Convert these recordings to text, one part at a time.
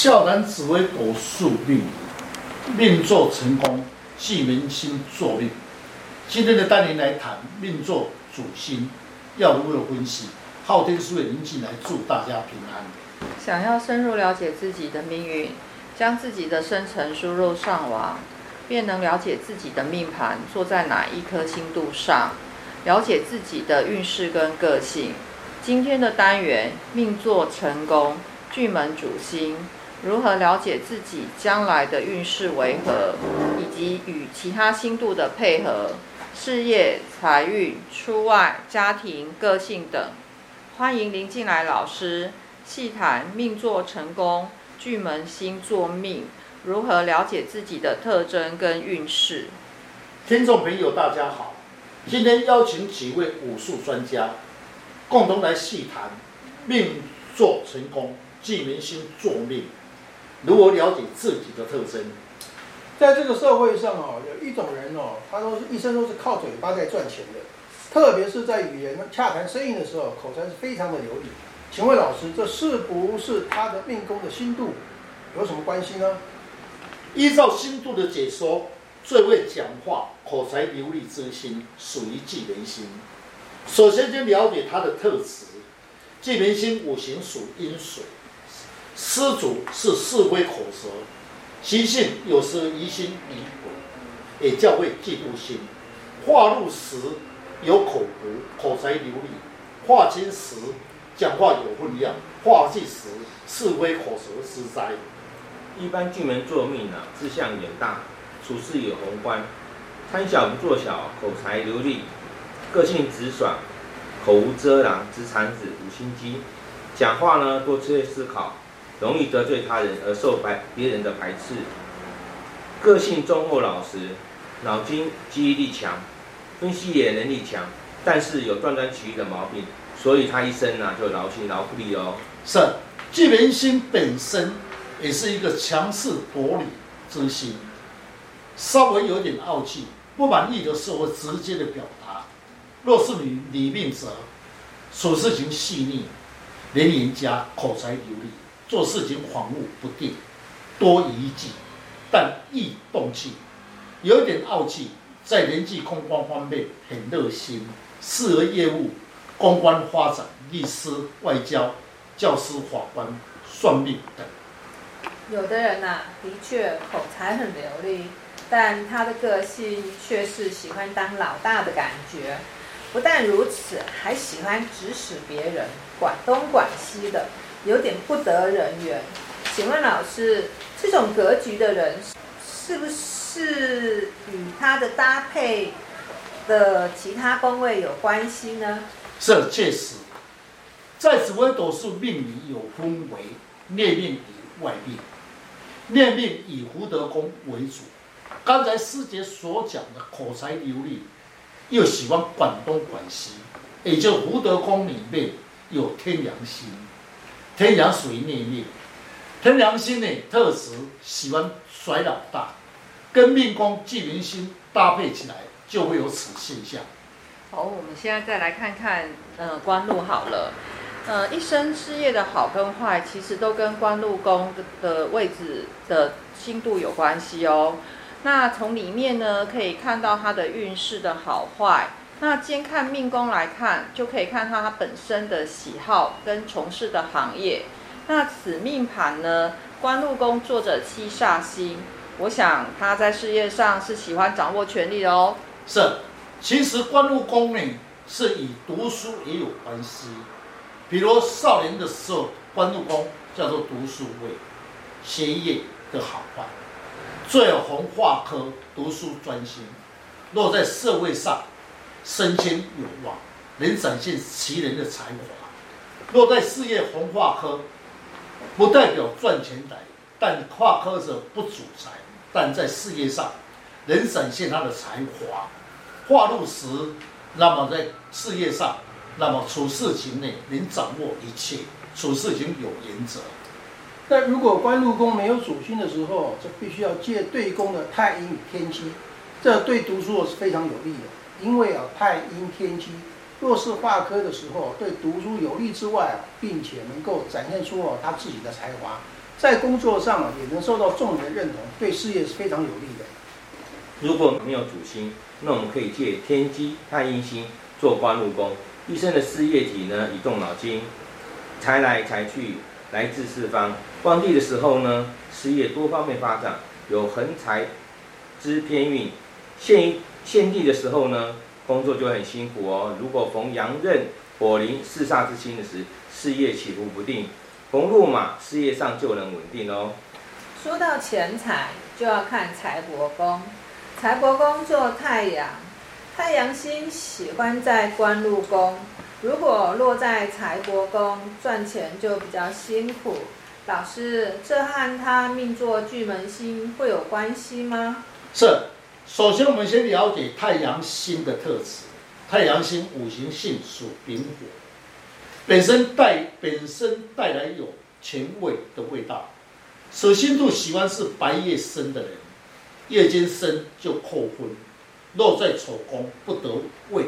笑谈紫微斗数命，命作成功，忌门星作命。今天的单元来谈命作主星，要如何分析？昊天书院林进来祝大家平安。想要深入了解自己的命运，将自己的生辰输入上网，便能了解自己的命盘坐在哪一颗星度上，了解自己的运势跟个性。今天的单元命坐成功，巨门主星。如何了解自己将来的运势为何，以及与其他星度的配合、事业、财运、出外、家庭、个性等？欢迎林进来老师细谈命坐成功，巨门星坐命，如何了解自己的特征跟运势？听众朋友，大家好，今天邀请几位武术专家，共同来细谈命坐成功，巨门星坐命。如何了解自己的特征？在这个社会上哦，有一种人哦，他都是一生都是靠嘴巴在赚钱的，特别是在与人洽谈生意的时候，口才是非常的流利。请问老师，这是不是他的命宫的星度有什么关系呢？依照星度的解说，最会讲话、口才流利之心属于巨门星。首先，先了解他的特质。巨门星五行属阴水。失主是是非口舌，习性有时疑心疑鬼，也叫为嫉妒心。化禄时有口福，口才流利；化金时讲话有分量；化忌时是非口舌失灾。一般巨门做命啊，志向远大，处事有宏观，贪小不做小，口才流利，个性直爽，口无遮拦直肠子无心机，讲话呢多些思考。容易得罪他人而受别别人的排斥，个性忠厚老实，脑筋记忆力强，分析也能力强，但是有断章取义的毛病，所以他一生呢、啊、就劳心劳力哦。是，巨门星本身也是一个强势薄礼之心，稍微有点傲气，不满意的时候会直接的表达。若是你理命者，处事情细腻，连言家，口才流利。做事情恍惚不定，多疑忌，但易动气，有一点傲气，在人际公关方面很热心，适合业务、公关发展、律师、外交、教师、法官、算命等。有的人呐、啊，的确口才很流利，但他的个性却是喜欢当老大的感觉。不但如此，还喜欢指使别人，管东管西的。有点不得人缘，请问老师，这种格局的人是不是与他的搭配的其他宫位有关系呢？是，确实，在紫微斗数命里有分为内命与外命，内命以福德宫为主。刚才师姐所讲的口才流利，又喜欢管东管西，也就福德宫里面有天良星。天梁属于内命，天梁星呢特质喜欢甩老大，跟命宫巨门星搭配起来就会有此现象。好，我们现在再来看看，呃，官禄好了，呃，一生事业的好跟坏，其实都跟官禄宫的位置的星度有关系哦。那从里面呢，可以看到他的运势的好坏。那兼看命宫来看，就可以看他他本身的喜好跟从事的行业。那此命盘呢，官禄宫坐着七煞星，我想他在事业上是喜欢掌握权力的哦。是，其实官禄宫呢是与读书也有关系。比如少年的时候，官禄宫叫做读书位，学业的好坏，最红化科，读书专心，落在社会上。升迁有望，能展现其人的才华。若在事业红化科，不代表赚钱来，但化科者不主财，但在事业上能展现他的才华。化禄时，那么在事业上，那么处事情内能掌握一切，处事情有原则。但如果官禄宫没有主星的时候，就必须要借对宫的太阴与天机，这对读书是非常有利的。因为啊，太阴天机若是化科的时候，对读书有利之外，并且能够展现出哦他自己的才华，在工作上也能受到众人的认同，对事业是非常有利的。如果没有主星，那我们可以借天机、太阴星做官禄宫，一生的事业体呢，以动脑筋，财来财去，来自四方。旺地的时候呢，事业多方面发展，有横财之偏运。陷陷地的时候呢，工作就很辛苦哦。如果逢阳刃、火灵、四煞之星的时，事业起伏不定；逢禄马，事业上就能稳定哦。说到钱财，就要看财帛宫。财帛宫做太阳，太阳星喜欢在官禄宫。如果落在财帛宫，赚钱就比较辛苦。老师，这和他命坐巨门星会有关系吗？是。首先，我们先了解太阳星的特质。太阳星五行性属丙火，本身带本身带来有前卫的味道。水星度喜欢是白夜生的人。夜间生就扣分，落在丑宫不得位，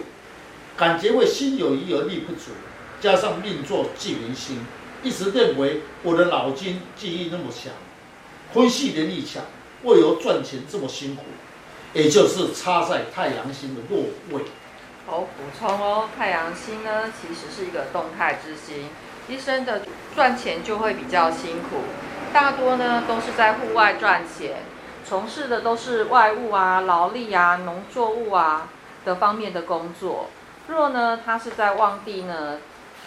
感觉为心有余而力不足，加上命座巨门星，一直认为我的脑筋记忆那么强，分析能力强，为何赚钱这么辛苦？也就是插在太阳星的落位。好，补充哦，太阳星呢其实是一个动态之星，一生的赚钱就会比较辛苦，大多呢都是在户外赚钱。从事的都是外务啊、劳力啊、农作物啊的方面的工作。若呢，他是在旺地呢，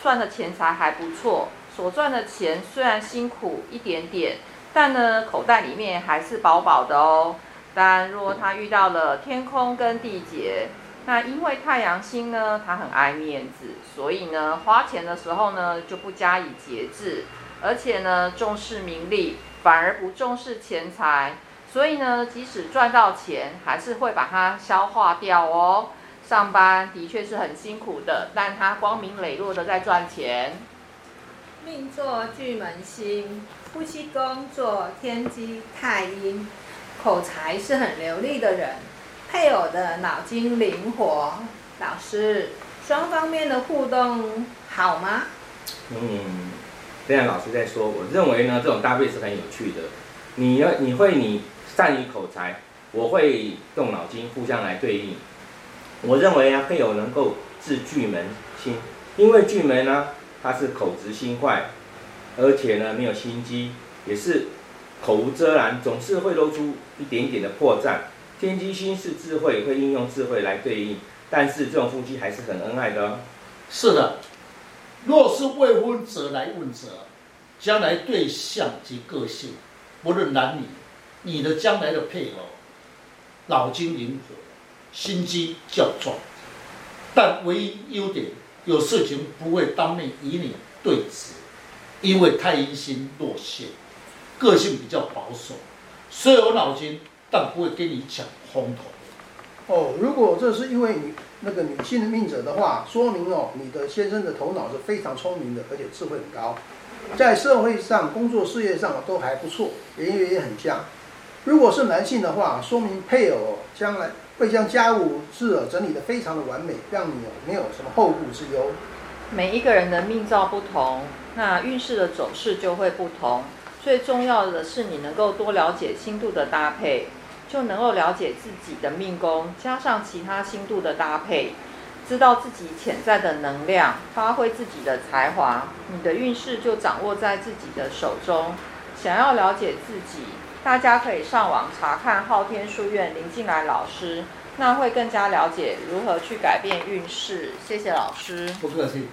赚的钱财还不错，所赚的钱虽然辛苦一点点，但呢，口袋里面还是饱饱的哦。但若他遇到了天空跟地劫，那因为太阳星呢，他很爱面子，所以呢，花钱的时候呢，就不加以节制，而且呢，重视名利，反而不重视钱财。所以呢，即使赚到钱，还是会把它消化掉哦。上班的确是很辛苦的，但他光明磊落的在赚钱。命座巨门星，夫妻宫坐天机太阴，口才是很流利的人，配偶的脑筋灵活。老师，双方面的互动好吗？嗯，这样老师在说，我认为呢，这种搭配是很有趣的。你要，你会你。善于口才，我会动脑筋，互相来对应。我认为啊，配偶能够治巨门星，因为巨门呢，它是口直心坏，而且呢没有心机，也是口无遮拦，总是会露出一点点的破绽。天机星是智慧，会应用智慧来对应，但是这种夫妻还是很恩爱的哦。是的，若是未婚者来问者，将来对象及个性，不论男女。你的将来的配偶，脑筋灵活，心机较重，但唯一优点，有事情不会当面与你对质，因为太阴星落陷，个性比较保守，虽有脑筋，但不会跟你讲风头。哦，如果这是因为你那个女性的命者的话，说明哦，你的先生的头脑是非常聪明的，而且智慧很高，在社会上、工作、事业上都还不错，人缘也很佳。如果是男性的话，说明配偶将来会将家务事整理得非常的完美，让你没有什么后顾之忧。每一个人的命造不同，那运势的走势就会不同。最重要的是你能够多了解星度的搭配，就能够了解自己的命宫，加上其他星度的搭配，知道自己潜在的能量，发挥自己的才华，你的运势就掌握在自己的手中。想要了解自己。大家可以上网查看昊天书院林进来老师，那会更加了解如何去改变运势。谢谢老师。不客气。